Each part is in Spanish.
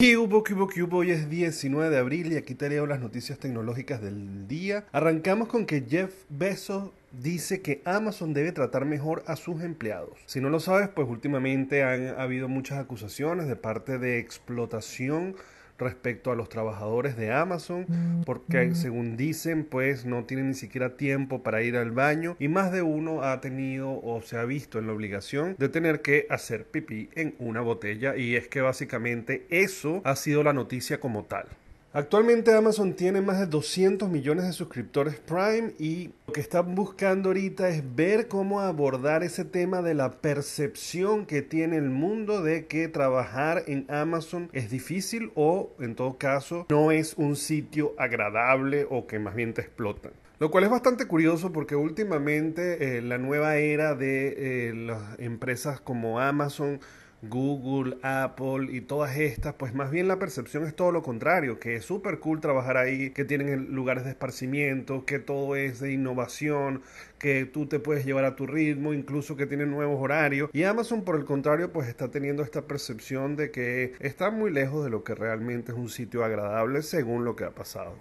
¿Qué hubo, qué hubo, qué hubo? Hoy es 19 de abril y aquí te leo las noticias tecnológicas del día. Arrancamos con que Jeff Bezos dice que Amazon debe tratar mejor a sus empleados. Si no lo sabes, pues últimamente han habido muchas acusaciones de parte de explotación respecto a los trabajadores de Amazon, porque según dicen, pues no tienen ni siquiera tiempo para ir al baño y más de uno ha tenido o se ha visto en la obligación de tener que hacer pipí en una botella y es que básicamente eso ha sido la noticia como tal. Actualmente Amazon tiene más de 200 millones de suscriptores Prime y lo que están buscando ahorita es ver cómo abordar ese tema de la percepción que tiene el mundo de que trabajar en Amazon es difícil o en todo caso no es un sitio agradable o que más bien te explotan. Lo cual es bastante curioso porque últimamente eh, la nueva era de eh, las empresas como Amazon Google, Apple y todas estas, pues más bien la percepción es todo lo contrario, que es súper cool trabajar ahí, que tienen lugares de esparcimiento, que todo es de innovación, que tú te puedes llevar a tu ritmo, incluso que tienen nuevos horarios. Y Amazon, por el contrario, pues está teniendo esta percepción de que está muy lejos de lo que realmente es un sitio agradable según lo que ha pasado.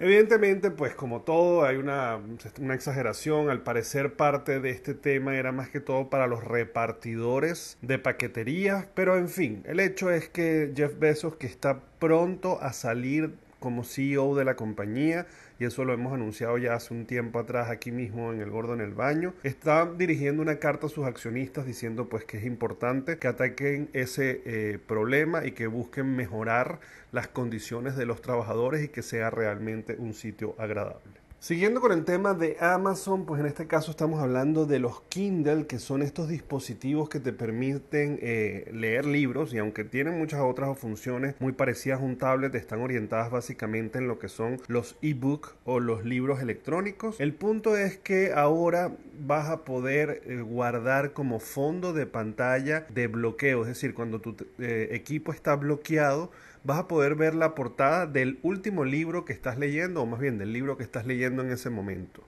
Evidentemente, pues como todo, hay una, una, exageración. Al parecer parte de este tema era más que todo para los repartidores de paquetería. Pero en fin, el hecho es que Jeff Bezos, que está pronto a salir como CEO de la compañía, y eso lo hemos anunciado ya hace un tiempo atrás aquí mismo en El Gordo en el Baño, está dirigiendo una carta a sus accionistas diciendo pues que es importante que ataquen ese eh, problema y que busquen mejorar las condiciones de los trabajadores y que sea realmente un sitio agradable. Siguiendo con el tema de Amazon, pues en este caso estamos hablando de los Kindle, que son estos dispositivos que te permiten eh, leer libros y aunque tienen muchas otras funciones muy parecidas a un tablet, están orientadas básicamente en lo que son los ebook o los libros electrónicos. El punto es que ahora vas a poder eh, guardar como fondo de pantalla de bloqueo, es decir, cuando tu eh, equipo está bloqueado, vas a poder ver la portada del último libro que estás leyendo, o más bien del libro que estás leyendo en ese momento.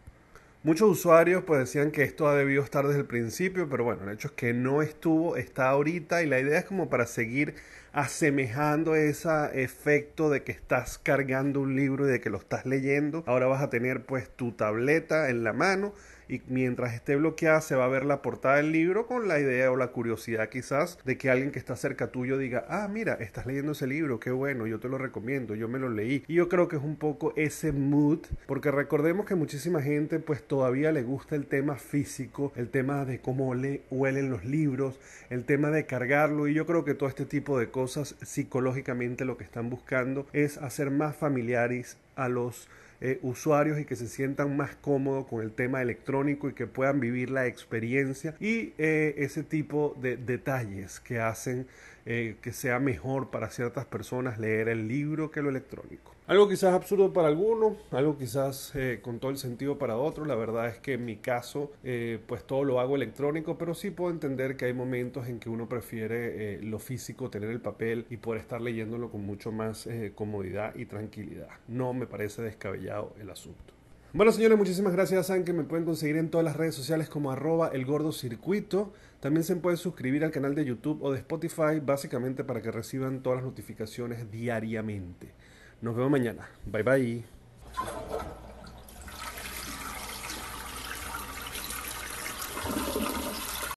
Muchos usuarios pues decían que esto ha debido estar desde el principio, pero bueno, el hecho es que no estuvo, está ahorita y la idea es como para seguir asemejando ese efecto de que estás cargando un libro y de que lo estás leyendo. Ahora vas a tener pues tu tableta en la mano y mientras esté bloqueada se va a ver la portada del libro con la idea o la curiosidad quizás de que alguien que está cerca tuyo diga, ah, mira, estás leyendo ese libro, qué bueno, yo te lo recomiendo, yo me lo leí. Y yo creo que es un poco ese mood, porque recordemos que muchísima gente pues todavía le gusta el tema físico, el tema de cómo le huelen los libros, el tema de cargarlo y yo creo que todo este tipo de cosas psicológicamente lo que están buscando es hacer más familiares a los eh, usuarios y que se sientan más cómodos con el tema electrónico y que puedan vivir la experiencia y eh, ese tipo de detalles que hacen eh, que sea mejor para ciertas personas leer el libro que lo electrónico. Algo quizás absurdo para algunos, algo quizás con todo el sentido para otros. La verdad es que en mi caso, pues todo lo hago electrónico, pero sí puedo entender que hay momentos en que uno prefiere lo físico, tener el papel y poder estar leyéndolo con mucho más comodidad y tranquilidad. No me parece descabellado el asunto. Bueno, señores, muchísimas gracias. Saben que me pueden conseguir en todas las redes sociales como arroba el gordo. También se pueden suscribir al canal de YouTube o de Spotify, básicamente para que reciban todas las notificaciones diariamente. Nos vemos mañana. Bye bye.